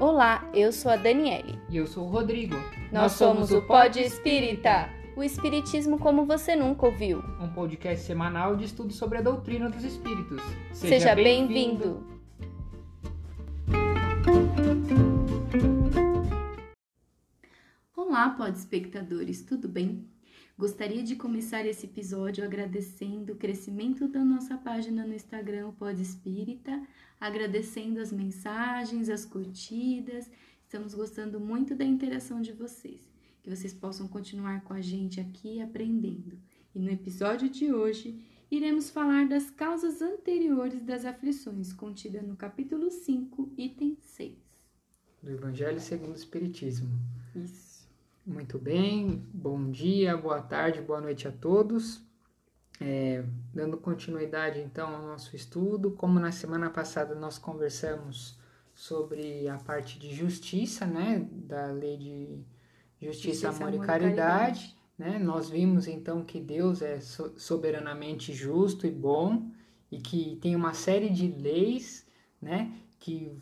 Olá, eu sou a Daniele. E eu sou o Rodrigo. Nós, Nós somos, o Pod Espírita, o Espiritismo como você nunca ouviu. Um podcast semanal de estudo sobre a doutrina dos espíritos. Seja, Seja bem-vindo. Olá, Pod Espectadores, tudo bem? Gostaria de começar esse episódio agradecendo o crescimento da nossa página no Instagram, o Pod Espírita, agradecendo as mensagens, as curtidas. Estamos gostando muito da interação de vocês. Que vocês possam continuar com a gente aqui aprendendo. E no episódio de hoje, iremos falar das causas anteriores das aflições, contida no capítulo 5, item 6. Do Evangelho segundo o Espiritismo. Isso. Muito bem, bom dia, boa tarde, boa noite a todos. É, dando continuidade então ao nosso estudo, como na semana passada nós conversamos sobre a parte de justiça, né, da lei de justiça, justiça amor, amor, e caridade, caridade, né? Nós vimos então que Deus é soberanamente justo e bom e que tem uma série de leis, né, que,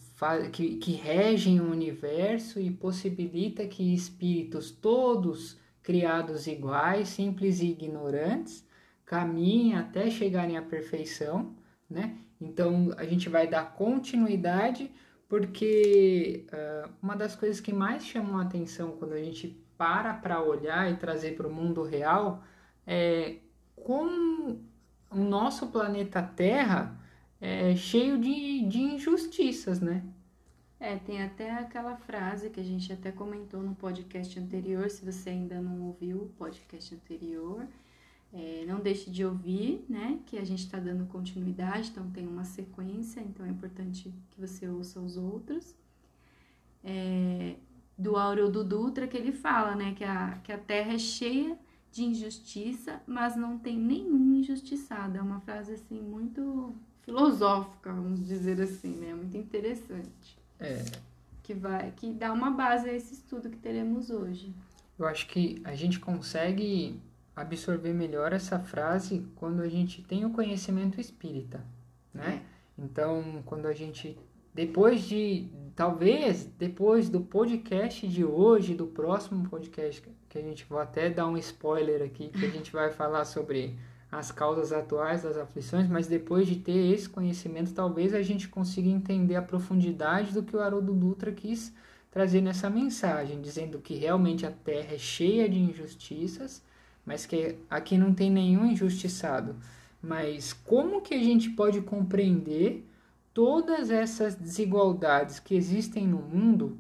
que, que regem o universo e possibilita que espíritos todos criados iguais, simples e ignorantes, caminhem até chegarem à perfeição, né? Então a gente vai dar continuidade porque uh, uma das coisas que mais chamam a atenção quando a gente para para olhar e trazer para o mundo real é como o nosso planeta Terra é, cheio de, de injustiças, né? É, tem até aquela frase que a gente até comentou no podcast anterior, se você ainda não ouviu o podcast anterior, é, não deixe de ouvir, né? Que a gente está dando continuidade, então tem uma sequência, então é importante que você ouça os outros. É, do Aureldo Dutra, que ele fala, né? Que a, que a Terra é cheia de injustiça, mas não tem nenhum injustiçado. É uma frase, assim, muito filosófica, vamos dizer assim, né? Muito interessante. É. Que vai, que dá uma base a esse estudo que teremos hoje. Eu acho que a gente consegue absorver melhor essa frase quando a gente tem o conhecimento espírita, né? É. Então, quando a gente depois de talvez depois do podcast de hoje, do próximo podcast que a gente vou até dar um spoiler aqui, que a gente vai falar sobre as causas atuais das aflições, mas depois de ter esse conhecimento, talvez a gente consiga entender a profundidade do que o Haroldo Dutra quis trazer nessa mensagem, dizendo que realmente a Terra é cheia de injustiças, mas que aqui não tem nenhum injustiçado. Mas como que a gente pode compreender todas essas desigualdades que existem no mundo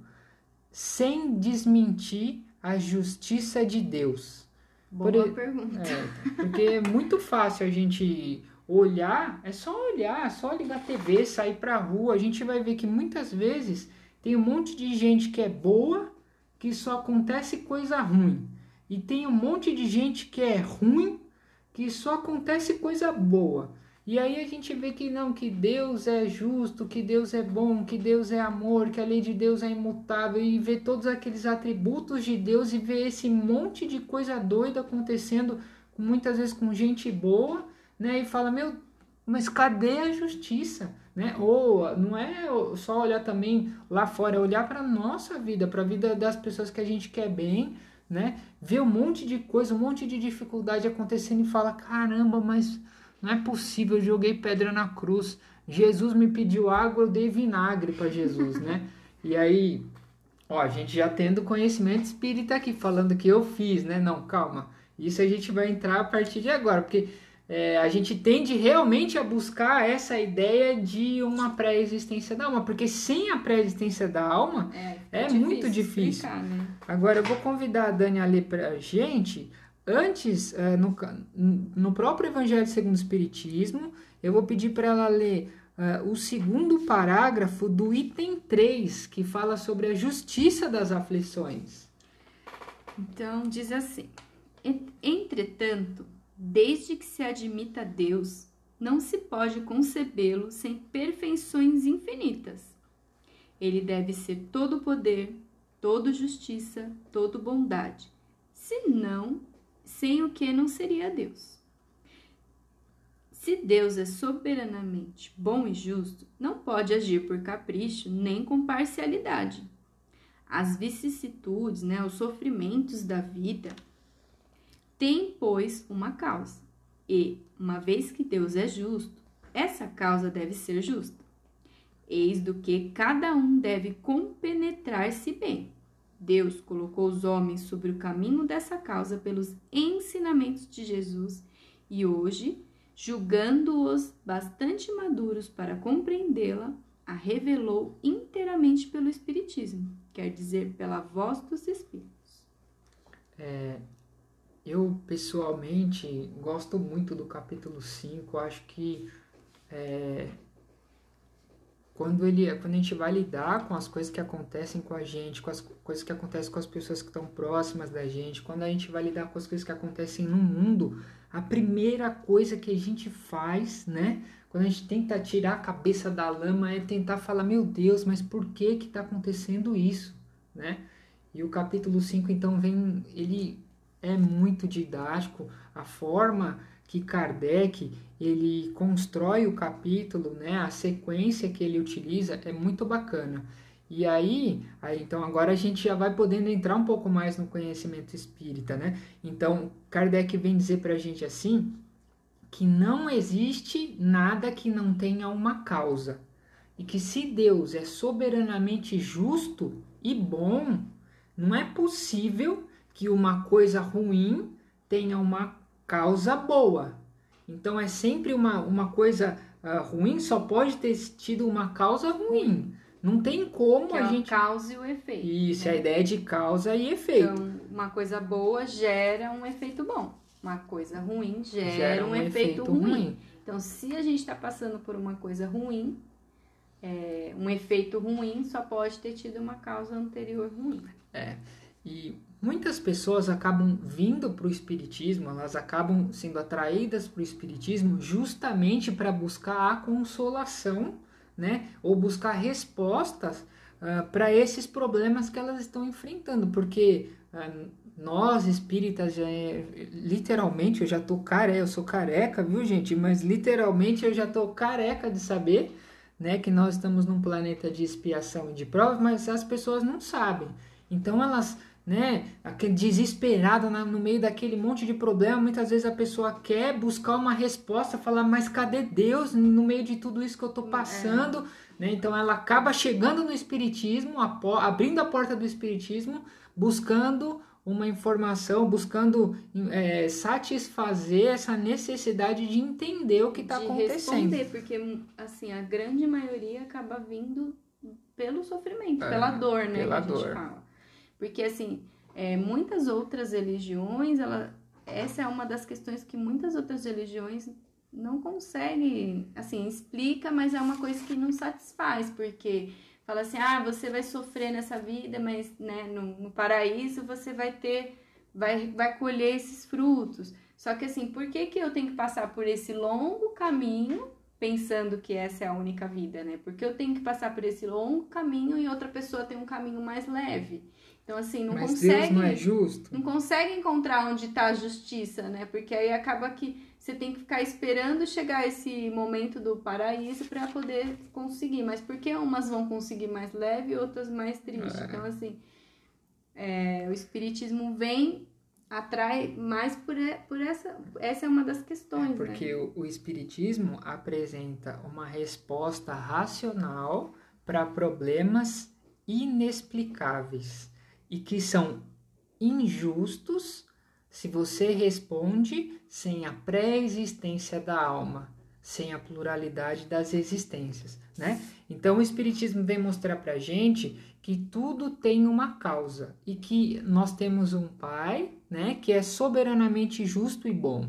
sem desmentir a justiça de Deus? Boa Por, pergunta. É, porque é muito fácil a gente olhar, é só olhar, é só ligar a TV, sair pra rua, a gente vai ver que muitas vezes tem um monte de gente que é boa, que só acontece coisa ruim. E tem um monte de gente que é ruim, que só acontece coisa boa. E aí a gente vê que não, que Deus é justo, que Deus é bom, que Deus é amor, que a lei de Deus é imutável e vê todos aqueles atributos de Deus e vê esse monte de coisa doida acontecendo, muitas vezes com gente boa, né? E fala, meu, mas cadê a justiça? Né? Ou não é só olhar também lá fora, é olhar para nossa vida, para a vida das pessoas que a gente quer bem, né? Ver um monte de coisa, um monte de dificuldade acontecendo e fala, caramba, mas não é possível, eu joguei pedra na cruz. Jesus me pediu água, eu dei vinagre para Jesus, né? E aí, ó, a gente já tendo conhecimento espírita aqui, falando que eu fiz, né? Não, calma. Isso a gente vai entrar a partir de agora, porque é, a gente tende realmente a buscar essa ideia de uma pré-existência da alma, porque sem a pré-existência da alma é, é difícil muito difícil. Explicar, né? Agora eu vou convidar a Dani a ler pra gente Antes, é, no, no próprio Evangelho segundo o Espiritismo, eu vou pedir para ela ler uh, o segundo parágrafo do item 3, que fala sobre a justiça das aflições. Então, diz assim: Entretanto, desde que se admita Deus, não se pode concebê-lo sem perfeições infinitas. Ele deve ser todo poder, todo justiça, todo bondade. Senão, sem o que não seria Deus. Se Deus é soberanamente bom e justo, não pode agir por capricho nem com parcialidade. As vicissitudes, né, os sofrimentos da vida têm, pois, uma causa. E, uma vez que Deus é justo, essa causa deve ser justa. Eis do que cada um deve compenetrar-se bem. Deus colocou os homens sobre o caminho dessa causa pelos ensinamentos de Jesus e hoje julgando-os bastante maduros para compreendê-la, a revelou inteiramente pelo Espiritismo, quer dizer, pela voz dos Espíritos. É, eu, pessoalmente, gosto muito do capítulo 5, acho que é, quando, ele, quando a gente vai lidar com as coisas que acontecem com a gente, com as coisas que acontecem com as pessoas que estão próximas da gente, quando a gente vai lidar com as coisas que acontecem no mundo, a primeira coisa que a gente faz, né? Quando a gente tenta tirar a cabeça da lama é tentar falar, meu Deus, mas por que que está acontecendo isso, né? E o capítulo 5 então vem, ele é muito didático, a forma que Kardec ele constrói o capítulo, né, a sequência que ele utiliza é muito bacana. E aí, aí, então agora a gente já vai podendo entrar um pouco mais no conhecimento espírita, né? Então, Kardec vem dizer para a gente assim que não existe nada que não tenha uma causa. E que se Deus é soberanamente justo e bom, não é possível que uma coisa ruim tenha uma causa boa. Então é sempre uma, uma coisa uh, ruim, só pode ter tido uma causa ruim. Não tem como que a é gente. causa e o efeito. Isso, né? a ideia de causa e efeito. Então, uma coisa boa gera um efeito bom. Uma coisa ruim gera, Gera um, efeito, ruim. Então, se a gente está passando por uma coisa ruim, é, um efeito ruim só pode ter tido uma causa anterior ruim. É. E muitas pessoas acabam vindo para o Espiritismo, elas acabam sendo atraídas para o Espiritismo justamente para buscar a consolação, né? Ou buscar respostas uh, para esses problemas que elas estão enfrentando, porque uh, nós espíritas já é, literalmente eu já tô careca, eu sou careca, viu gente? Mas literalmente eu já tô careca de saber, né, que nós estamos num planeta de expiação e de provas, mas as pessoas não sabem. Então elas né, desesperada no meio daquele monte de problema, muitas vezes a pessoa quer buscar uma resposta, falar, mas cadê Deus no meio de tudo isso que eu estou passando? É. Né? Então ela acaba chegando no Espiritismo, abrindo a porta do Espiritismo, buscando uma informação, buscando é, satisfazer essa necessidade de entender o que está acontecendo. Responder, porque assim, a grande maioria acaba vindo pelo sofrimento, é, pela dor, né? Pela que a gente dor. fala. Porque, assim, é, muitas outras religiões, ela, essa é uma das questões que muitas outras religiões não conseguem, assim, explica, mas é uma coisa que não satisfaz, porque fala assim, ah, você vai sofrer nessa vida, mas, né, no, no paraíso você vai ter, vai, vai colher esses frutos. Só que, assim, por que que eu tenho que passar por esse longo caminho pensando que essa é a única vida, né? Porque eu tenho que passar por esse longo caminho e outra pessoa tem um caminho mais leve. Então, assim, não Mas consegue. Deus não é justo. Não consegue encontrar onde está a justiça, né? Porque aí acaba que você tem que ficar esperando chegar esse momento do paraíso para poder conseguir. Mas por que umas vão conseguir mais leve e outras mais triste? É. Então, assim, é, o Espiritismo vem, atrai mais por, por essa. Essa é uma das questões, né? Porque o, o Espiritismo apresenta uma resposta racional para problemas inexplicáveis e que são injustos se você responde sem a pré-existência da alma, sem a pluralidade das existências, né? Então o Espiritismo vem mostrar para gente que tudo tem uma causa e que nós temos um Pai, né, que é soberanamente justo e bom.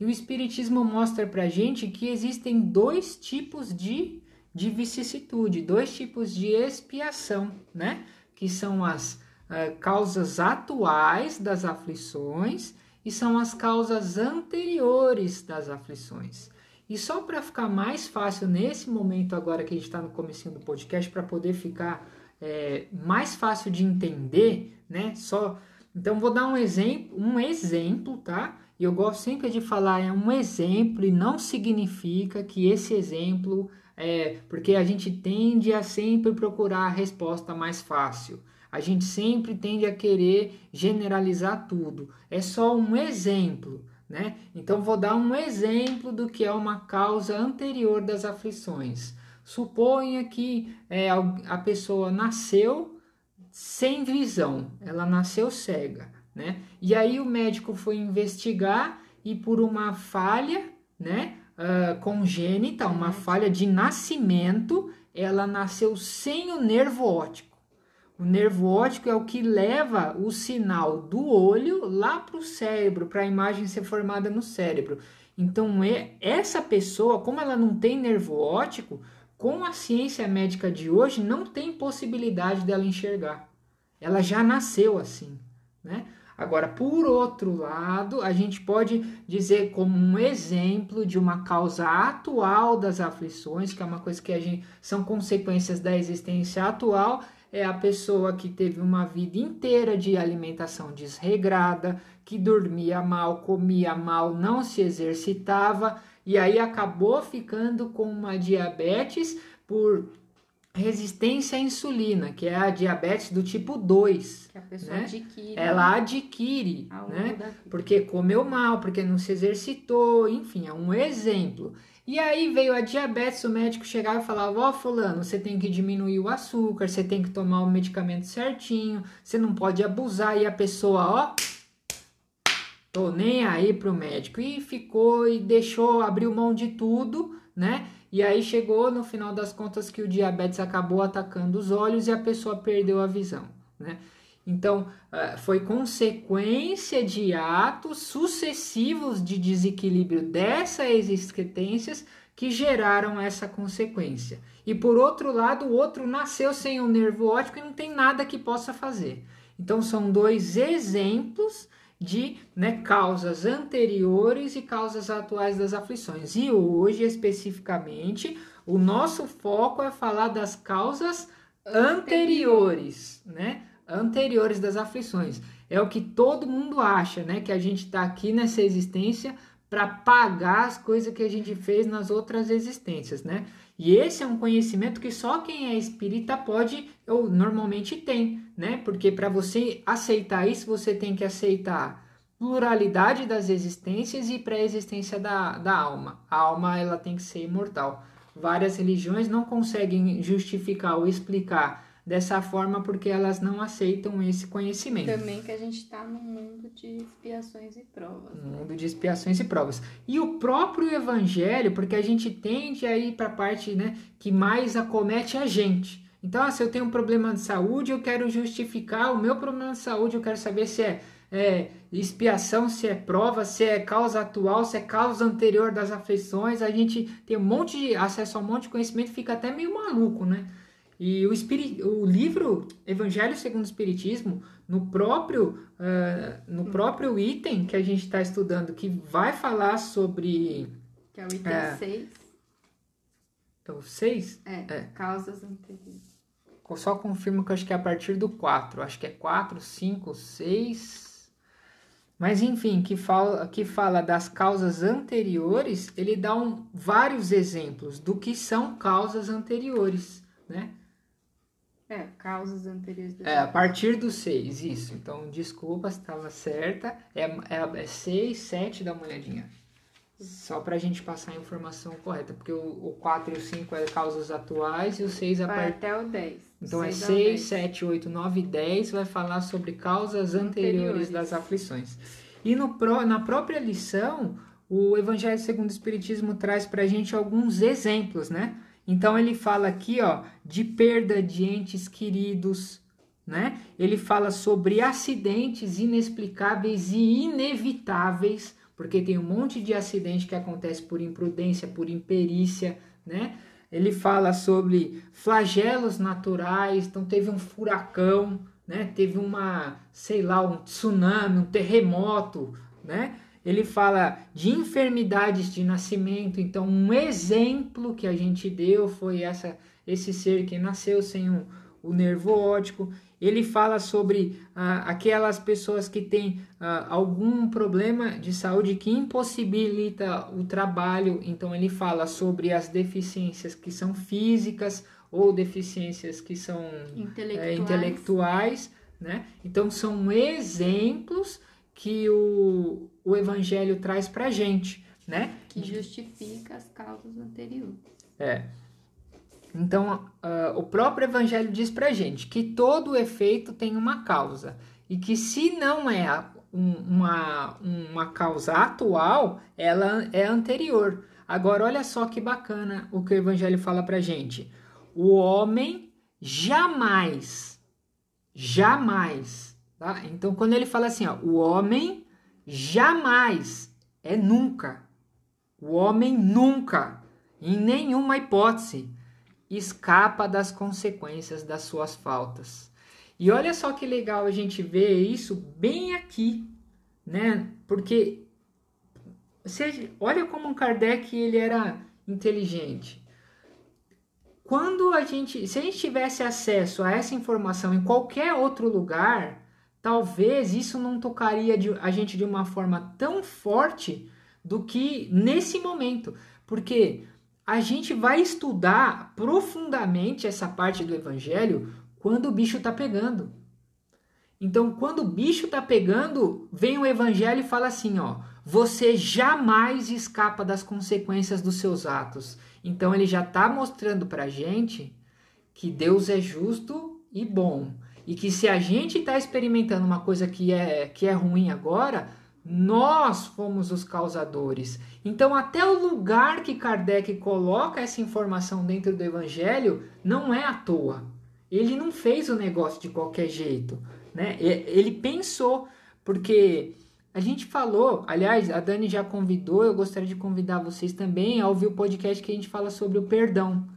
E o Espiritismo mostra para gente que existem dois tipos de, de vicissitude, dois tipos de expiação, né? Que são as eh, causas atuais das aflições e são as causas anteriores das aflições. E só para ficar mais fácil nesse momento agora que a gente está no comecinho do podcast, para poder ficar eh, mais fácil de entender, né? Só então vou dar um exemplo, um exemplo, tá? E eu gosto sempre de falar é um exemplo e não significa que esse exemplo é porque a gente tende a sempre procurar a resposta mais fácil. A gente sempre tende a querer generalizar tudo. É só um exemplo, né? Então vou dar um exemplo do que é uma causa anterior das aflições. Suponha que é, a pessoa nasceu sem visão, ela nasceu cega, né? E aí o médico foi investigar e por uma falha, né, uh, congênita, uma falha de nascimento, ela nasceu sem o nervo óptico. O nervo óptico é o que leva o sinal do olho lá para o cérebro, para a imagem ser formada no cérebro. Então, é, essa pessoa, como ela não tem nervo óptico, com a ciência médica de hoje, não tem possibilidade dela enxergar. Ela já nasceu assim, né? Agora, por outro lado, a gente pode dizer como um exemplo de uma causa atual das aflições, que é uma coisa que a gente são consequências da existência atual, é a pessoa que teve uma vida inteira de alimentação desregrada, que dormia mal, comia mal, não se exercitava e aí acabou ficando com uma diabetes por resistência à insulina, que é a diabetes do tipo 2. Que a pessoa né? adquire. Ela adquire, né? Porque comeu mal, porque não se exercitou, enfim, é um exemplo. E aí veio a diabetes, o médico chegava e falava: Ó, oh, Fulano, você tem que diminuir o açúcar, você tem que tomar o medicamento certinho, você não pode abusar. E a pessoa, ó, tô nem aí pro médico. E ficou e deixou, abriu mão de tudo, né? E aí chegou no final das contas que o diabetes acabou atacando os olhos e a pessoa perdeu a visão, né? Então, eh, foi consequência de atos sucessivos de desequilíbrio dessas existências que geraram essa consequência. E por outro lado, o outro nasceu sem o nervo óptico e não tem nada que possa fazer. Então, são dois exemplos de né, causas anteriores e causas atuais das aflições. E hoje, especificamente, o nosso foco é falar das causas anteriores, né? Anteriores das aflições. É o que todo mundo acha, né? Que a gente está aqui nessa existência para pagar as coisas que a gente fez nas outras existências, né? E esse é um conhecimento que só quem é espírita pode ou normalmente tem, né? Porque para você aceitar isso, você tem que aceitar pluralidade das existências e pré-existência da, da alma. A alma ela tem que ser imortal. Várias religiões não conseguem justificar ou explicar dessa forma porque elas não aceitam esse conhecimento. Também que a gente está num mundo de expiações e provas. Um mundo de expiações e provas. E o próprio evangelho, porque a gente tende a ir para a parte né, que mais acomete a gente. Então, ah, se eu tenho um problema de saúde, eu quero justificar o meu problema de saúde, eu quero saber se é, é expiação, se é prova, se é causa atual, se é causa anterior das afeições. A gente tem um monte de acesso a um monte de conhecimento, fica até meio maluco, né? E o, espirit, o livro Evangelho segundo o Espiritismo, no próprio, uh, no próprio item que a gente está estudando, que vai falar sobre. Que é o item 6. É o 6? É, é, causas anteriores. Só confirmo que acho que é a partir do 4. Acho que é 4, 5, 6. Mas enfim, que fala, que fala das causas anteriores, ele dá um, vários exemplos do que são causas anteriores, né? É, causas anteriores. É, a partir do 6, isso. Então, desculpa se estava certa. É, é, é 6, 7, dá uma olhadinha. Só para a gente passar a informação correta, porque o, o 4 e o 5 é causas atuais e o 6 é a partir... até o 10. Então é 6, 7, 8, 9 e 10 vai falar sobre causas anteriores, anteriores. das aflições. E no, na própria lição, o Evangelho segundo o Espiritismo traz para a gente alguns exemplos, né? Então ele fala aqui, ó, de perda de entes queridos, né? Ele fala sobre acidentes inexplicáveis e inevitáveis, porque tem um monte de acidente que acontece por imprudência, por imperícia, né? Ele fala sobre flagelos naturais, então teve um furacão, né? Teve uma, sei lá, um tsunami, um terremoto, né? Ele fala de enfermidades de nascimento. Então, um exemplo que a gente deu foi essa esse ser que nasceu sem um, o nervo óptico. Ele fala sobre ah, aquelas pessoas que têm ah, algum problema de saúde que impossibilita o trabalho. Então, ele fala sobre as deficiências que são físicas ou deficiências que são Intelectuais. é, intelectuais né? Então, são exemplos que o, o Evangelho traz para gente. Né? Que justifica as causas anteriores. É. Então, uh, o próprio Evangelho diz pra gente que todo efeito tem uma causa. E que se não é um, uma, uma causa atual, ela é anterior. Agora, olha só que bacana o que o Evangelho fala pra gente. O homem jamais, jamais, tá? Então, quando ele fala assim, ó, o homem jamais é nunca. O homem nunca, em nenhuma hipótese, escapa das consequências das suas faltas. E olha só que legal a gente ver isso bem aqui, né? Porque olha como um Kardec ele era inteligente. Quando a gente, se a gente tivesse acesso a essa informação em qualquer outro lugar, talvez isso não tocaria a gente de uma forma tão forte do que nesse momento, porque a gente vai estudar profundamente essa parte do evangelho quando o bicho tá pegando. Então, quando o bicho tá pegando, vem o evangelho e fala assim, ó: você jamais escapa das consequências dos seus atos. Então, ele já tá mostrando pra gente que Deus é justo e bom. E que se a gente está experimentando uma coisa que é, que é ruim agora, nós fomos os causadores. Então, até o lugar que Kardec coloca essa informação dentro do Evangelho não é à toa. Ele não fez o negócio de qualquer jeito, né? Ele pensou, porque a gente falou, aliás, a Dani já convidou, eu gostaria de convidar vocês também a ouvir o podcast que a gente fala sobre o perdão.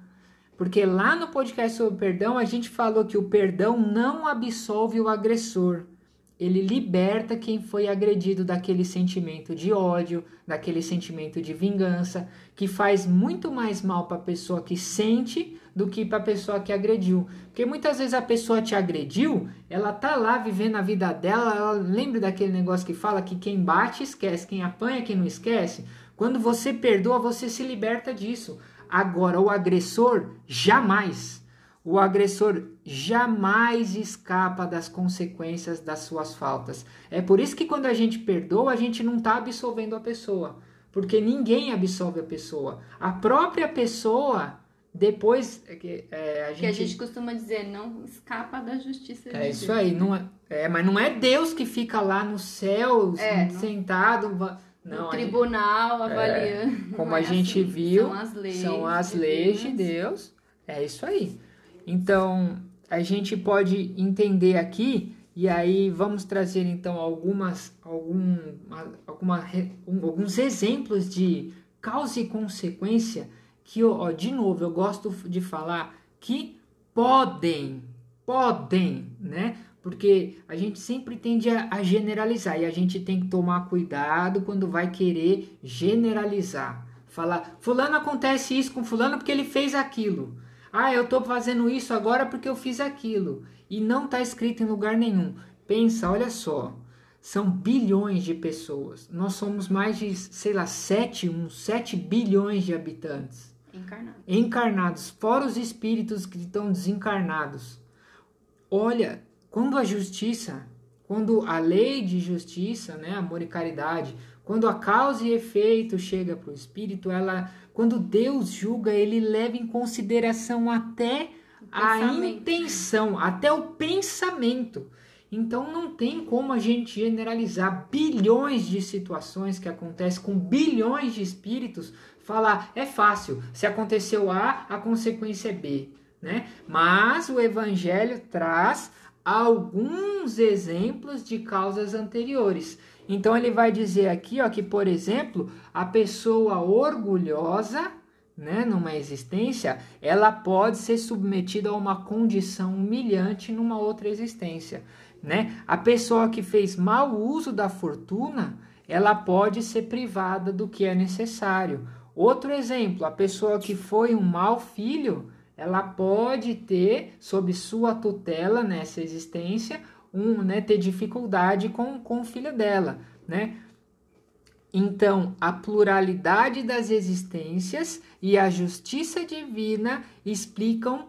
Porque lá no podcast sobre perdão, a gente falou que o perdão não absolve o agressor ele liberta quem foi agredido daquele sentimento de ódio, daquele sentimento de vingança, que faz muito mais mal para a pessoa que sente do que para a pessoa que agrediu. Porque muitas vezes a pessoa te agrediu, ela tá lá vivendo a vida dela, ela lembra daquele negócio que fala que quem bate esquece, quem apanha quem não esquece. Quando você perdoa, você se liberta disso. Agora o agressor jamais o agressor jamais escapa das consequências das suas faltas. É por isso que quando a gente perdoa, a gente não está absolvendo a pessoa. Porque ninguém absolve a pessoa. A própria pessoa, depois. É, é, a gente... Que a gente costuma dizer, não escapa da justiça de É isso aí. Não é, é, mas não é Deus que fica lá no céu, é, sentado. Não, no tribunal, gente, avaliando. É, como a gente assim, viu, são as leis, são as de, leis Deus. de Deus. É isso aí. Então, a gente pode entender aqui e aí vamos trazer então algumas algum, alguma, um, alguns exemplos de causa e consequência que ó, de novo eu gosto de falar que podem podem né porque a gente sempre tende a, a generalizar e a gente tem que tomar cuidado quando vai querer generalizar falar fulano acontece isso com fulano porque ele fez aquilo ah, eu estou fazendo isso agora porque eu fiz aquilo. E não está escrito em lugar nenhum. Pensa, olha só. São bilhões de pessoas. Nós somos mais de, sei lá, 7, uns 7 bilhões de habitantes. Encarnados. Encarnados, fora os espíritos que estão desencarnados. Olha, quando a justiça, quando a lei de justiça, né, amor e caridade, quando a causa e efeito chega para o espírito, ela quando Deus julga, ele leva em consideração até a intenção, até o pensamento. Então não tem como a gente generalizar bilhões de situações que acontecem com bilhões de espíritos, falar é fácil, se aconteceu A, a consequência é B, né? Mas o evangelho traz alguns exemplos de causas anteriores. Então ele vai dizer aqui, ó, que por exemplo, a pessoa orgulhosa, né, numa existência, ela pode ser submetida a uma condição humilhante numa outra existência, né? A pessoa que fez mau uso da fortuna, ela pode ser privada do que é necessário. Outro exemplo, a pessoa que foi um mau filho, ela pode ter sob sua tutela nessa existência um, né, ter dificuldade com, com o filho dela, né? Então, a pluralidade das existências e a justiça divina explicam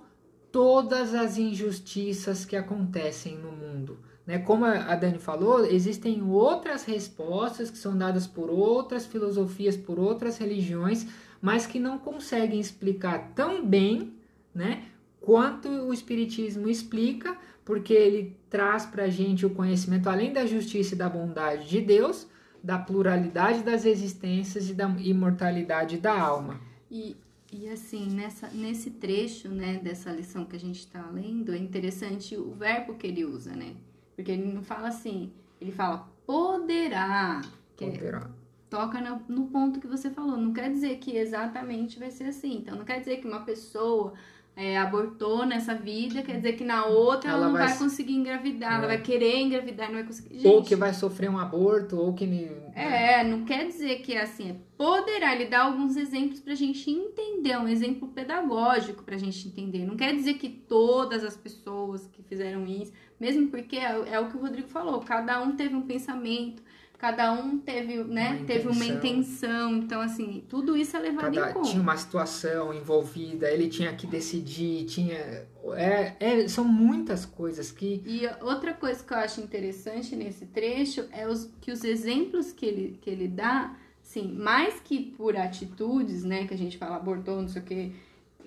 todas as injustiças que acontecem no mundo. Né? Como a Dani falou, existem outras respostas que são dadas por outras filosofias, por outras religiões, mas que não conseguem explicar tão bem né, quanto o Espiritismo explica, porque ele traz para a gente o conhecimento, além da justiça e da bondade de Deus, da pluralidade das existências e da imortalidade da alma. E, e assim, nessa, nesse trecho né, dessa lição que a gente está lendo, é interessante o verbo que ele usa, né? Porque ele não fala assim, ele fala poderá. Que é poderá. É, toca no, no ponto que você falou. Não quer dizer que exatamente vai ser assim. Então, não quer dizer que uma pessoa é, abortou nessa vida, quer dizer que na outra ela, ela não vai, vai conseguir engravidar, é. ela vai querer engravidar e não vai conseguir. Gente, ou que vai sofrer um aborto, ou que. É, não quer dizer que é assim, é poderá. Ele dá alguns exemplos pra gente entender, um exemplo pedagógico pra gente entender. Não quer dizer que todas as pessoas que fizeram isso, mesmo porque é, é o que o Rodrigo falou, cada um teve um pensamento cada um teve, né, uma teve uma intenção. Então, assim, tudo isso é levado cada, em conta. Tinha uma situação envolvida, ele tinha que decidir, tinha. É, é, são muitas coisas que. E outra coisa que eu acho interessante nesse trecho é os, que os exemplos que ele, que ele dá, sim, mais que por atitudes, né, que a gente fala abortou, não sei o que,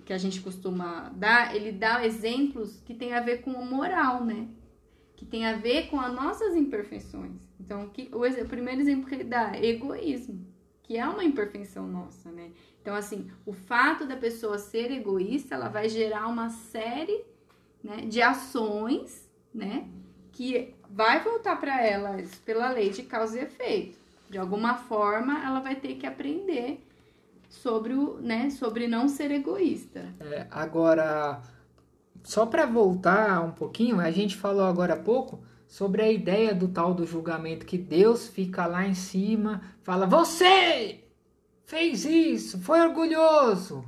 que a gente costuma dar, ele dá exemplos que tem a ver com moral, né? Que tem a ver com as nossas imperfeições. Então, que, o, o primeiro exemplo que ele dá é egoísmo, que é uma imperfeição nossa, né? Então, assim, o fato da pessoa ser egoísta, ela vai gerar uma série né, de ações, né? Que vai voltar para ela pela lei de causa e efeito. De alguma forma, ela vai ter que aprender sobre o, né, sobre não ser egoísta. É, agora, só para voltar um pouquinho, a gente falou agora há pouco sobre a ideia do tal do julgamento que Deus fica lá em cima, fala: "Você fez isso, foi orgulhoso.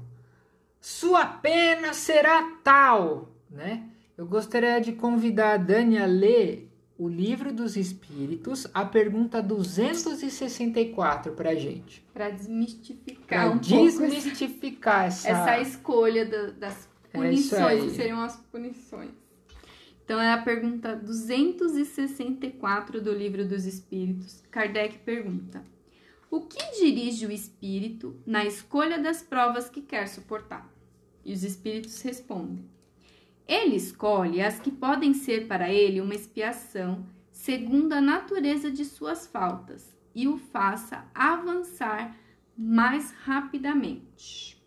Sua pena será tal", né? Eu gostaria de convidar a Dani a ler o Livro dos Espíritos, a pergunta 264 para gente. Para desmistificar pra um desmistificar essa... essa escolha do, das punições, é que seriam as punições. Então é a pergunta 264 do Livro dos Espíritos. Kardec pergunta: O que dirige o espírito na escolha das provas que quer suportar? E os espíritos respondem: Ele escolhe as que podem ser para ele uma expiação segundo a natureza de suas faltas e o faça avançar mais rapidamente.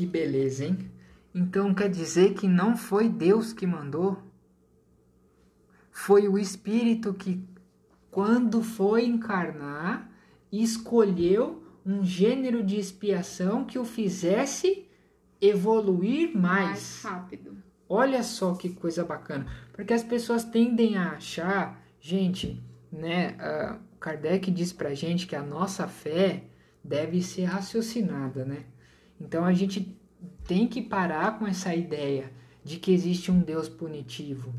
Que beleza, hein? Então quer dizer que não foi Deus que mandou? Foi o Espírito que, quando foi encarnar, escolheu um gênero de expiação que o fizesse evoluir mais. Mais rápido. Olha só que coisa bacana. Porque as pessoas tendem a achar, gente, né? Uh, Kardec diz pra gente que a nossa fé deve ser raciocinada, né? Então a gente tem que parar com essa ideia de que existe um Deus punitivo.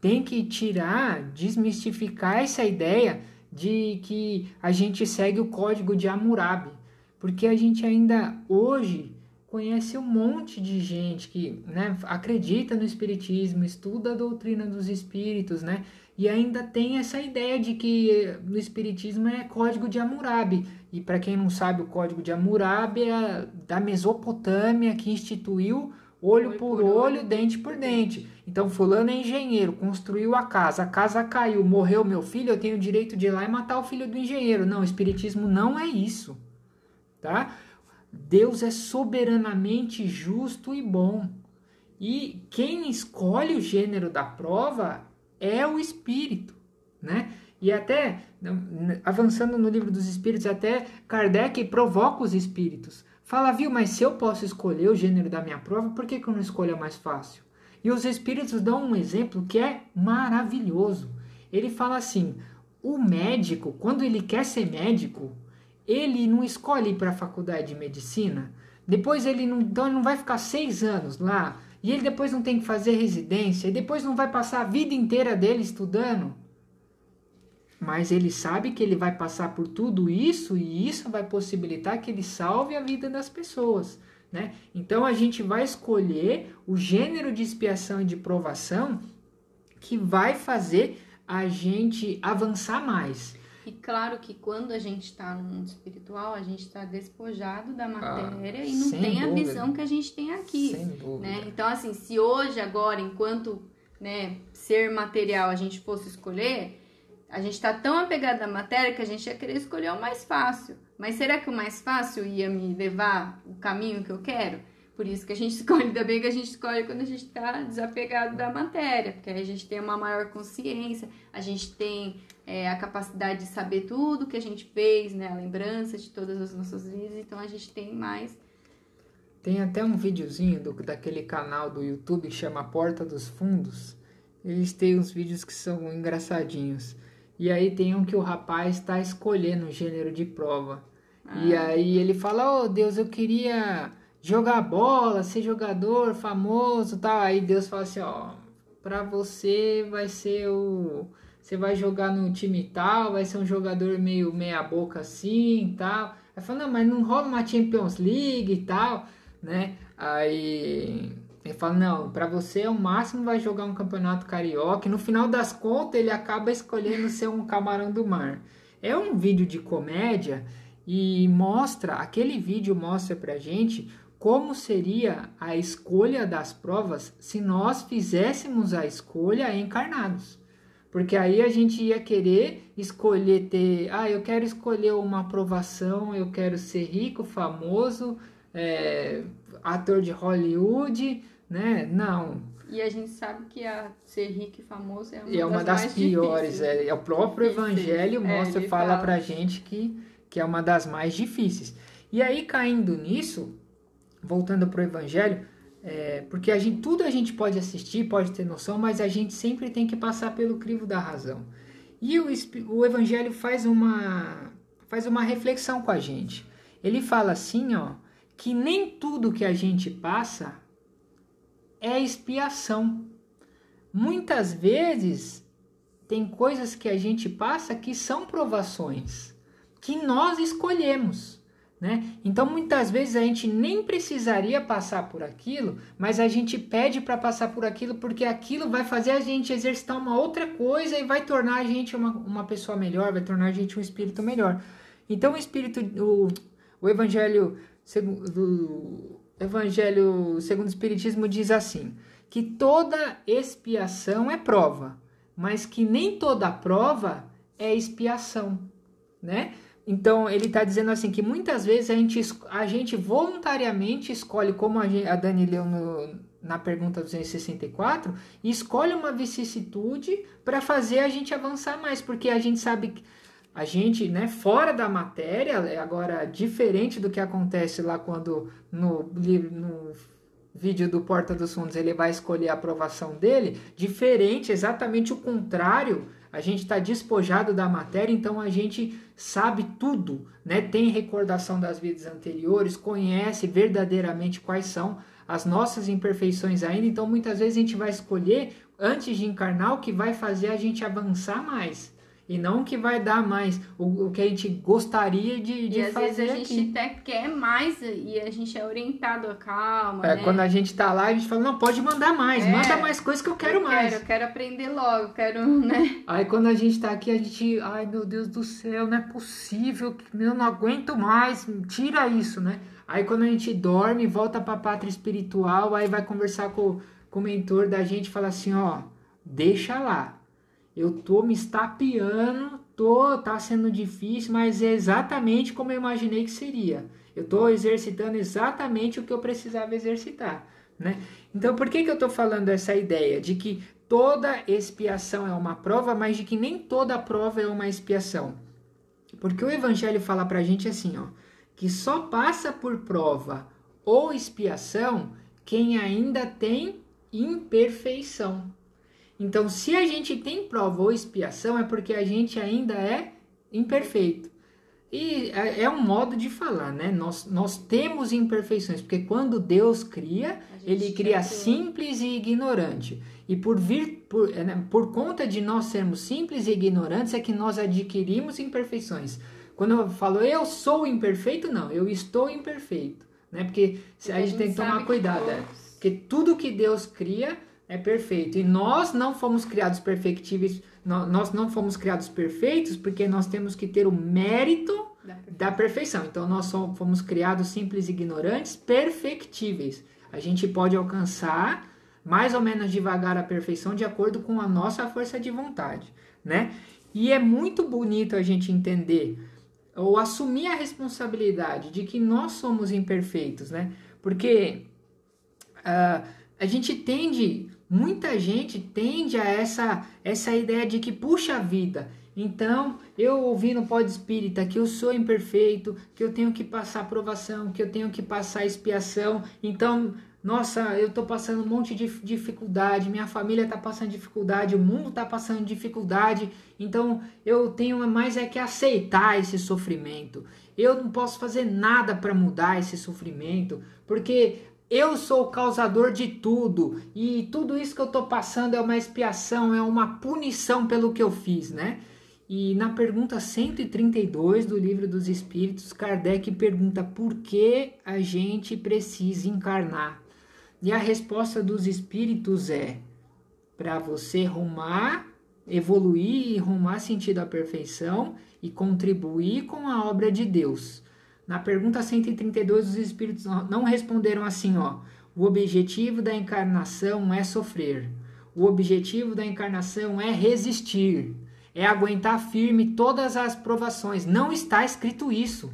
Tem que tirar, desmistificar essa ideia de que a gente segue o código de Hammurabi, porque a gente ainda hoje conhece um monte de gente que né, acredita no espiritismo, estuda a doutrina dos espíritos, né? E ainda tem essa ideia de que no espiritismo é código de Hammurabi. E para quem não sabe, o código de Hammurabi é da Mesopotâmia que instituiu olho, olho por, olho, olho, dente por dente. Então, fulano é engenheiro, construiu a casa, a casa caiu, morreu meu filho, eu tenho o direito de ir lá e matar o filho do engenheiro. Não, o espiritismo não é isso. Tá? Deus é soberanamente justo e bom. E quem escolhe o gênero da prova é o espírito, né? E até, avançando no livro dos espíritos, até Kardec provoca os espíritos. Fala, viu, mas se eu posso escolher o gênero da minha prova, por que, que eu não escolho a mais fácil? E os espíritos dão um exemplo que é maravilhoso. Ele fala assim: o médico, quando ele quer ser médico, ele não escolhe ir para a faculdade de medicina. Depois ele não, então ele não vai ficar seis anos lá. E ele depois não tem que fazer residência. E depois não vai passar a vida inteira dele estudando. Mas ele sabe que ele vai passar por tudo isso e isso vai possibilitar que ele salve a vida das pessoas. Né? Então a gente vai escolher o gênero de expiação e de provação que vai fazer a gente avançar mais. E claro que quando a gente está no mundo espiritual, a gente está despojado da matéria ah, e não tem dúvida. a visão que a gente tem aqui. Sem dúvida. Né? Então, assim, se hoje, agora, enquanto né, ser material a gente fosse escolher, a gente está tão apegado à matéria que a gente ia querer escolher o mais fácil. Mas será que o mais fácil ia me levar o caminho que eu quero? Por isso que a gente escolhe, ainda bem que a gente escolhe quando a gente está desapegado da matéria, porque aí a gente tem uma maior consciência, a gente tem é, a capacidade de saber tudo que a gente fez, né? A lembrança de todas as nossas vidas, então a gente tem mais. Tem até um videozinho do, daquele canal do YouTube que chama Porta dos Fundos. Eles têm uns vídeos que são engraçadinhos. E aí tem um que o rapaz está escolhendo o gênero de prova. Ah. E aí ele fala, oh Deus, eu queria jogar bola, ser jogador famoso tal. Aí Deus fala assim, ó, pra você vai ser o. Você vai jogar no time tal, vai ser um jogador meio meia boca assim tal. Aí fala, não, mas não rola uma Champions League e tal, né? Aí ele fala, não, para você o máximo vai jogar um campeonato carioca. E no final das contas ele acaba escolhendo ser um camarão do mar. É um vídeo de comédia e mostra, aquele vídeo mostra pra gente como seria a escolha das provas se nós fizéssemos a escolha encarnados. Porque aí a gente ia querer escolher ter, ah, eu quero escolher uma aprovação, eu quero ser rico, famoso, é, ator de Hollywood, né? Não. E a gente sabe que a ser rico e famoso é uma, é uma das, das piores. É, é, o próprio Evangelho é, mostra, fala, fala pra gente que, que é uma das mais difíceis. E aí, caindo nisso, voltando para o Evangelho, é, porque a gente, tudo a gente pode assistir, pode ter noção, mas a gente sempre tem que passar pelo crivo da razão. E o, o Evangelho faz uma, faz uma reflexão com a gente. Ele fala assim, ó, que nem tudo que a gente passa é expiação. Muitas vezes tem coisas que a gente passa que são provações, que nós escolhemos. Né? Então muitas vezes a gente nem precisaria passar por aquilo, mas a gente pede para passar por aquilo porque aquilo vai fazer a gente exercitar uma outra coisa e vai tornar a gente uma, uma pessoa melhor, vai tornar a gente um espírito melhor. Então o espírito, o, o evangelho segundo evangelho segundo o espiritismo diz assim que toda expiação é prova, mas que nem toda prova é expiação, né? Então ele está dizendo assim que muitas vezes a gente, a gente voluntariamente escolhe, como a, a Dani leu no, na pergunta 264, escolhe uma vicissitude para fazer a gente avançar mais, porque a gente sabe a gente, né, fora da matéria, é agora diferente do que acontece lá quando no, no vídeo do Porta dos Fundos ele vai escolher a aprovação dele, diferente, exatamente o contrário. A gente está despojado da matéria, então a gente sabe tudo, né? Tem recordação das vidas anteriores, conhece verdadeiramente quais são as nossas imperfeições ainda, então muitas vezes a gente vai escolher antes de encarnar o que vai fazer a gente avançar mais e não que vai dar mais, o, o que a gente gostaria de, de e às fazer. Vezes a gente aqui. até quer mais e a gente é orientado a calma. É, né? quando a gente tá lá, a gente fala, não, pode mandar mais, é, manda mais coisas que eu quero eu mais. Quero, eu quero aprender logo, quero, né? Aí quando a gente tá aqui, a gente, ai meu Deus do céu, não é possível, eu não aguento mais, tira isso, né? Aí quando a gente dorme, volta pra pátria espiritual, aí vai conversar com, com o mentor da gente e fala assim, ó, deixa lá eu tô me estapeando, tô, tá sendo difícil, mas é exatamente como eu imaginei que seria. Eu tô exercitando exatamente o que eu precisava exercitar, né? Então, por que que eu tô falando essa ideia de que toda expiação é uma prova, mas de que nem toda prova é uma expiação? Porque o evangelho fala pra gente assim, ó, que só passa por prova ou expiação quem ainda tem imperfeição. Então, se a gente tem prova ou expiação, é porque a gente ainda é imperfeito. E é, é um modo de falar, né? Nós, nós temos imperfeições, porque quando Deus cria, ele cria simples e ignorante. E por vir por, é, né, por conta de nós sermos simples e ignorantes é que nós adquirimos imperfeições. Quando eu falo eu sou imperfeito, não, eu estou imperfeito, né? Porque, porque a gente tem que tomar cuidado, é, porque tudo que Deus cria é perfeito e nós não fomos criados perfectíveis nós não fomos criados perfeitos porque nós temos que ter o mérito da perfeição. Da perfeição. Então nós fomos criados simples e ignorantes, perfectíveis. A gente pode alcançar mais ou menos devagar a perfeição de acordo com a nossa força de vontade, né? E é muito bonito a gente entender ou assumir a responsabilidade de que nós somos imperfeitos, né? Porque uh, a gente tende muita gente tende a essa, essa ideia de que puxa a vida. Então, eu ouvi no Pod Espírita que eu sou imperfeito, que eu tenho que passar aprovação, que eu tenho que passar expiação. Então, nossa, eu estou passando um monte de dificuldade, minha família está passando dificuldade, o mundo está passando dificuldade. Então, eu tenho mais é que aceitar esse sofrimento. Eu não posso fazer nada para mudar esse sofrimento, porque eu sou o causador de tudo e tudo isso que eu estou passando é uma expiação, é uma punição pelo que eu fiz, né? E na pergunta 132 do Livro dos Espíritos, Kardec pergunta por que a gente precisa encarnar. E a resposta dos espíritos é para você rumar, evoluir e rumar sentido à perfeição e contribuir com a obra de Deus. Na pergunta 132, os espíritos não responderam assim, ó. O objetivo da encarnação é sofrer. O objetivo da encarnação é resistir. É aguentar firme todas as provações. Não está escrito isso.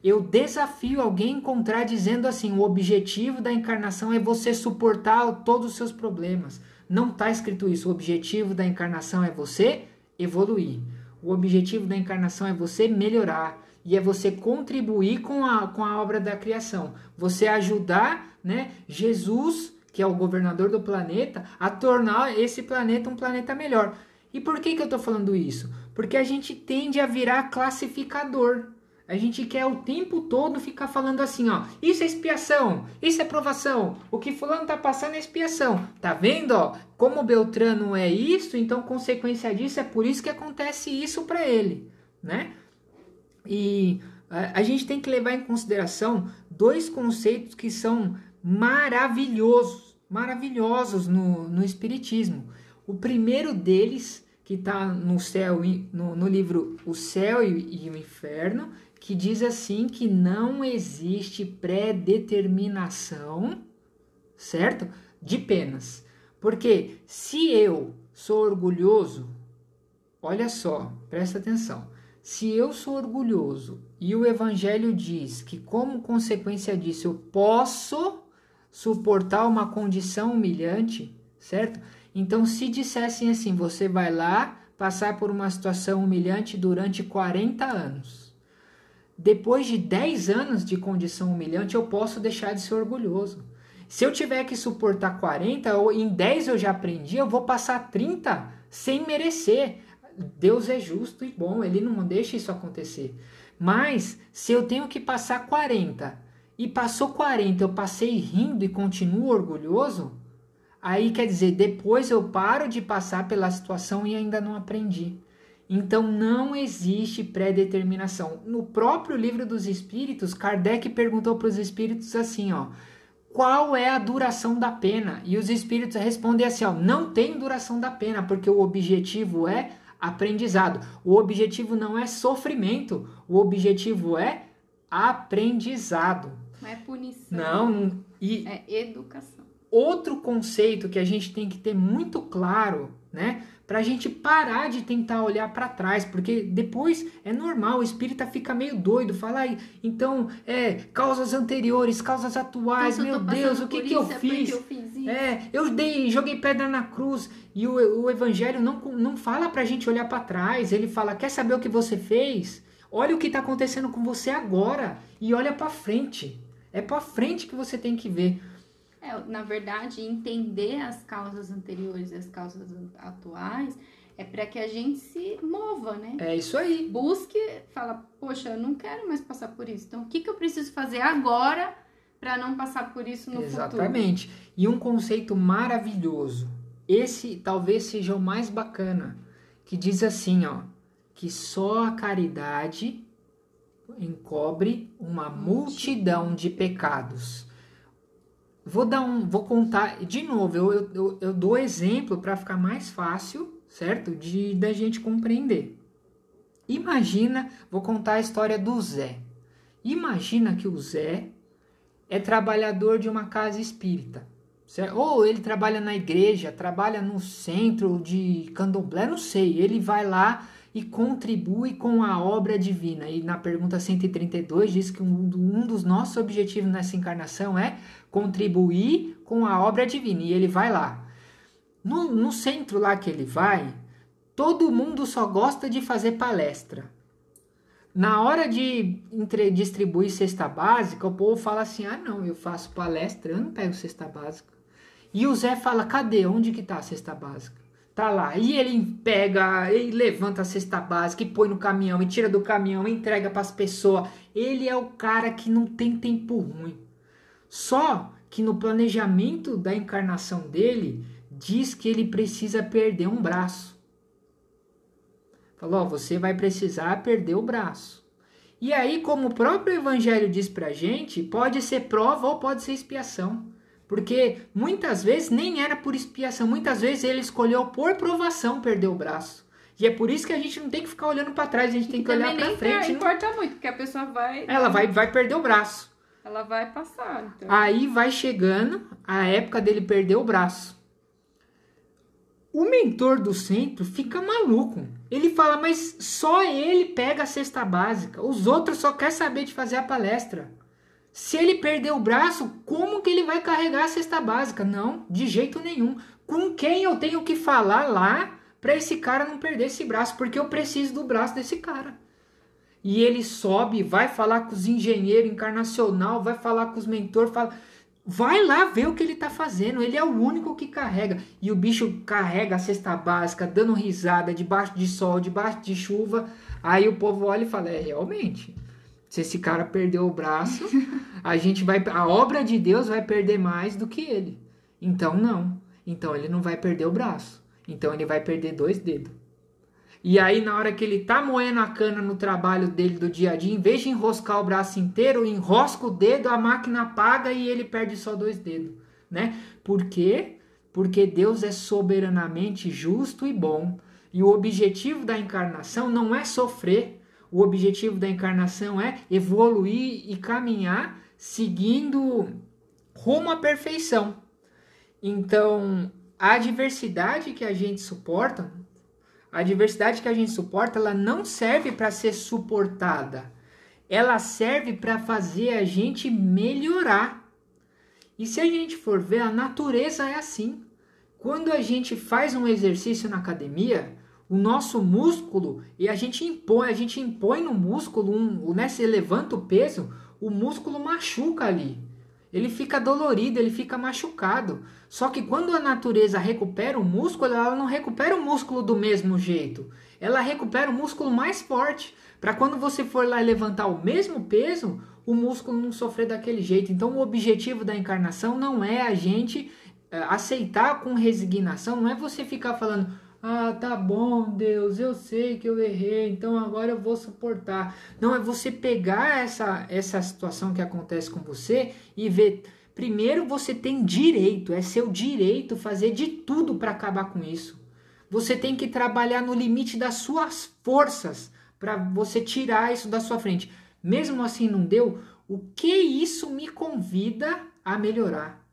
Eu desafio alguém encontrar dizendo assim: o objetivo da encarnação é você suportar todos os seus problemas. Não está escrito isso. O objetivo da encarnação é você evoluir. O objetivo da encarnação é você melhorar e é você contribuir com a, com a obra da criação. Você ajudar né, Jesus, que é o governador do planeta, a tornar esse planeta um planeta melhor. E por que, que eu estou falando isso? Porque a gente tende a virar classificador. A gente quer o tempo todo ficar falando assim, ó, isso é expiação, isso é provação, o que fulano tá passando é expiação. Tá vendo, ó? Como Beltrano é isso, então consequência disso é por isso que acontece isso para ele, né? E a, a gente tem que levar em consideração dois conceitos que são maravilhosos, maravilhosos no, no Espiritismo. O primeiro deles, que está no céu no, no, livro O Céu e, e o Inferno, que diz assim que não existe pré-determinação, certo? De penas. Porque se eu sou orgulhoso, olha só, presta atenção. Se eu sou orgulhoso e o Evangelho diz que, como consequência disso, eu posso suportar uma condição humilhante, certo? Então, se dissessem assim, você vai lá passar por uma situação humilhante durante 40 anos. Depois de 10 anos de condição humilhante, eu posso deixar de ser orgulhoso. Se eu tiver que suportar 40, ou em 10 eu já aprendi, eu vou passar 30 sem merecer. Deus é justo e bom, ele não deixa isso acontecer. Mas se eu tenho que passar 40 e passou 40, eu passei rindo e continuo orgulhoso, aí quer dizer, depois eu paro de passar pela situação e ainda não aprendi. Então não existe pré-determinação. No próprio livro dos espíritos, Kardec perguntou para os espíritos assim, ó: qual é a duração da pena? E os espíritos respondem assim, ó: não tem duração da pena, porque o objetivo é aprendizado. O objetivo não é sofrimento, o objetivo é aprendizado. Não é punição. Não, e é educação. Outro conceito que a gente tem que ter muito claro, né? Para a gente parar de tentar olhar para trás, porque depois é normal, o espírita fica meio doido, fala aí, então, é, causas anteriores, causas atuais, então, meu Deus, o que, que eu é fiz? eu fiz é, eu dei, joguei pedra na cruz e o, o evangelho não, não fala pra gente olhar para trás, ele fala: quer saber o que você fez? Olha o que está acontecendo com você agora e olha para frente. É para frente que você tem que ver. É, na verdade, entender as causas anteriores e as causas atuais é para que a gente se mova, né? É isso aí. Busque, fala, poxa, eu não quero mais passar por isso. Então, o que, que eu preciso fazer agora para não passar por isso no Exatamente. futuro? Exatamente. E um conceito maravilhoso. Esse talvez seja o mais bacana, que diz assim, ó, que só a caridade encobre uma multidão de pecados. Vou dar um, vou contar de novo. Eu, eu, eu dou exemplo para ficar mais fácil, certo? De da gente compreender. Imagina, vou contar a história do Zé. Imagina que o Zé é trabalhador de uma casa espírita. Certo? Ou ele trabalha na igreja, trabalha no centro de candomblé, não sei. Ele vai lá e contribui com a obra divina. E na pergunta 132 diz que um, dos nossos objetivos nessa encarnação é contribuir com a obra divina. E ele vai lá. No, no centro lá que ele vai, todo mundo só gosta de fazer palestra. Na hora de entre, distribuir cesta básica, o povo fala assim: ah, não, eu faço palestra, eu não pego cesta básica. E o Zé fala: cadê? Onde que tá a cesta básica? Tá lá. E ele pega, ele levanta a cesta básica e põe no caminhão, e tira do caminhão, e entrega para as pessoas. Ele é o cara que não tem tempo ruim. Só que no planejamento da encarnação dele, diz que ele precisa perder um braço. Falou, ó, você vai precisar perder o braço. E aí, como o próprio evangelho diz pra gente, pode ser prova ou pode ser expiação. Porque muitas vezes nem era por expiação, muitas vezes ele escolheu por provação perder o braço. E é por isso que a gente não tem que ficar olhando para trás, a gente tem que olhar para frente. Não importa muito, porque a pessoa vai. Ela vai, vai perder o braço. Ela vai passar. Então. Aí vai chegando a época dele perder o braço. O mentor do centro fica maluco. Ele fala, mas só ele pega a cesta básica. Os outros só quer saber de fazer a palestra. Se ele perder o braço, como que ele vai carregar a cesta básica? Não, de jeito nenhum. Com quem eu tenho que falar lá para esse cara não perder esse braço? Porque eu preciso do braço desse cara. E ele sobe, vai falar com os engenheiros encarnacional, vai falar com os mentores, fala, vai lá ver o que ele está fazendo. Ele é o único que carrega. E o bicho carrega a cesta básica, dando risada, debaixo de sol, debaixo de chuva. Aí o povo olha e fala: é realmente se esse cara perdeu o braço, a gente vai a obra de Deus vai perder mais do que ele. Então não. Então ele não vai perder o braço. Então ele vai perder dois dedos. E aí na hora que ele tá moendo a cana no trabalho dele do dia a dia, em vez de enroscar o braço inteiro, enrosca o dedo, a máquina apaga e ele perde só dois dedos, né? Por quê? Porque Deus é soberanamente justo e bom. E o objetivo da encarnação não é sofrer, o objetivo da encarnação é evoluir e caminhar seguindo rumo à perfeição. Então, a diversidade que a gente suporta, a diversidade que a gente suporta, ela não serve para ser suportada. Ela serve para fazer a gente melhorar. E se a gente for ver, a natureza é assim. Quando a gente faz um exercício na academia, o nosso músculo e a gente impõe, a gente impõe no músculo, um, né, se levanta o peso, o músculo machuca ali. Ele fica dolorido, ele fica machucado. Só que quando a natureza recupera o músculo, ela não recupera o músculo do mesmo jeito. Ela recupera o músculo mais forte. Para quando você for lá levantar o mesmo peso, o músculo não sofrer daquele jeito. Então, o objetivo da encarnação não é a gente eh, aceitar com resignação, não é você ficar falando, ah, tá bom, Deus, eu sei que eu errei, então agora eu vou suportar. Não é você pegar essa, essa situação que acontece com você e ver. Primeiro, você tem direito, é seu direito fazer de tudo para acabar com isso. Você tem que trabalhar no limite das suas forças para você tirar isso da sua frente. Mesmo assim não deu, o que isso me convida a melhorar?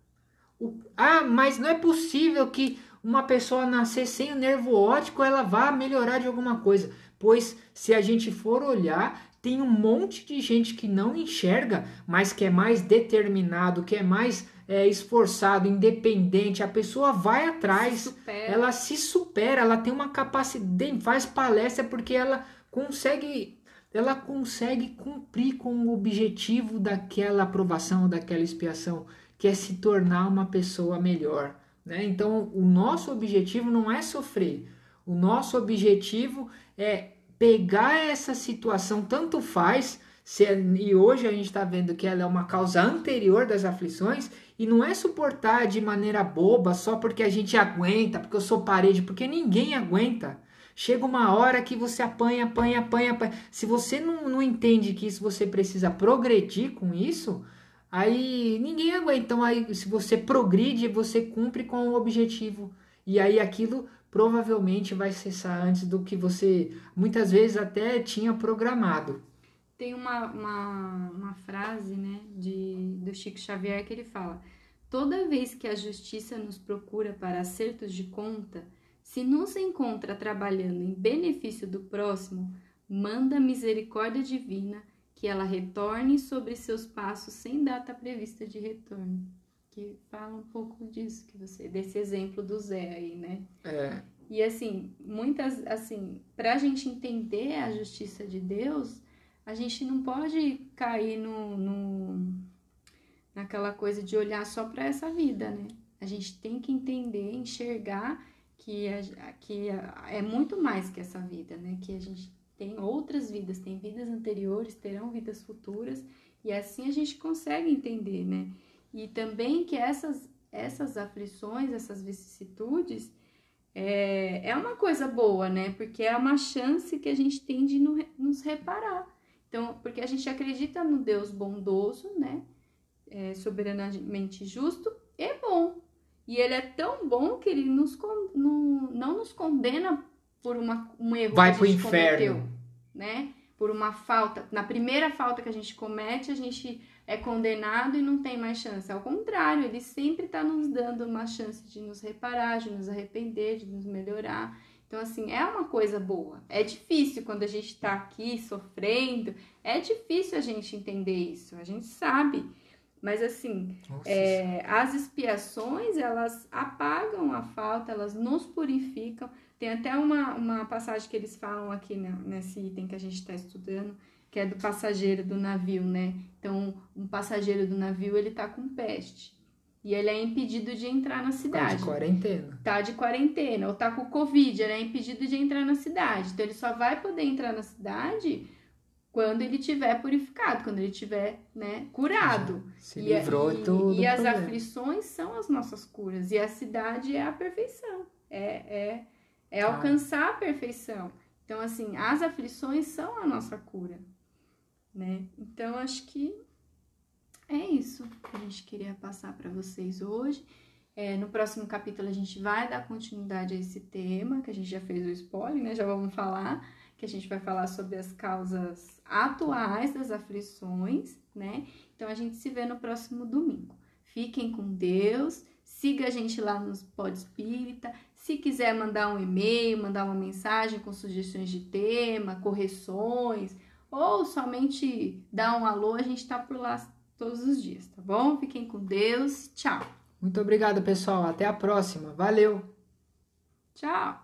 O, ah, mas não é possível que uma pessoa nascer sem o nervo óptico, ela vai melhorar de alguma coisa. Pois se a gente for olhar, tem um monte de gente que não enxerga, mas que é mais determinado, que é mais é, esforçado, independente. A pessoa vai atrás, se ela se supera, ela tem uma capacidade, faz palestra porque ela consegue ela consegue cumprir com o objetivo daquela aprovação, daquela expiação, que é se tornar uma pessoa melhor. Né? Então, o nosso objetivo não é sofrer. O nosso objetivo é pegar essa situação, tanto faz, se, é, e hoje a gente está vendo que ela é uma causa anterior das aflições, e não é suportar de maneira boba só porque a gente aguenta, porque eu sou parede, porque ninguém aguenta. Chega uma hora que você apanha, apanha, apanha, apanha. Se você não, não entende que isso você precisa progredir com isso, aí ninguém aguenta. Então, aí, se você progride, você cumpre com o objetivo. E aí aquilo provavelmente vai cessar antes do que você muitas vezes até tinha programado. Tem uma, uma, uma frase né, de, do Chico Xavier que ele fala: Toda vez que a justiça nos procura para acertos de conta, se nos encontra trabalhando em benefício do próximo, manda misericórdia divina que ela retorne sobre seus passos sem data prevista de retorno. Que fala um pouco disso que você, desse exemplo do Zé aí, né? É. E assim, muitas, assim, para a gente entender a justiça de Deus, a gente não pode cair no, no naquela coisa de olhar só para essa vida, né? A gente tem que entender, enxergar que, a, que a, é muito mais que essa vida, né? Que a gente tem outras vidas, tem vidas anteriores, terão vidas futuras, e assim a gente consegue entender, né? E também que essas, essas aflições, essas vicissitudes, é, é uma coisa boa, né? Porque é uma chance que a gente tem de no, nos reparar. Então, porque a gente acredita no Deus bondoso, né? É, soberanamente justo e bom. E ele é tão bom que ele nos, não nos condena por uma, um erro Vai que a gente pro inferno. cometeu, né? Por uma falta. Na primeira falta que a gente comete, a gente é condenado e não tem mais chance. Ao contrário, ele sempre está nos dando uma chance de nos reparar, de nos arrepender, de nos melhorar. Então, assim, é uma coisa boa. É difícil quando a gente está aqui sofrendo, é difícil a gente entender isso. A gente sabe mas assim, é, as expiações, elas apagam a falta, elas nos purificam. Tem até uma, uma passagem que eles falam aqui nesse item que a gente está estudando, que é do passageiro do navio, né? Então, um passageiro do navio, ele tá com peste. E ele é impedido de entrar na cidade. Tá de quarentena. Tá de quarentena. Ou tá com Covid, ele é impedido de entrar na cidade. Então, ele só vai poder entrar na cidade quando ele tiver purificado, quando ele tiver, né, curado. Se e, livrou e, tudo. E as aflições são as nossas curas. E a cidade é a perfeição. É, é, é ah. alcançar a perfeição. Então, assim, as aflições são a nossa cura, né? Então, acho que é isso que a gente queria passar para vocês hoje. É, no próximo capítulo a gente vai dar continuidade a esse tema, que a gente já fez o spoiler, né? Já vamos falar que a gente vai falar sobre as causas atuais das aflições, né? Então a gente se vê no próximo domingo. Fiquem com Deus, siga a gente lá no Pod Espírita. Se quiser mandar um e-mail, mandar uma mensagem com sugestões de tema, correções, ou somente dar um alô, a gente tá por lá todos os dias, tá bom? Fiquem com Deus. Tchau. Muito obrigado, pessoal. Até a próxima. Valeu. Tchau.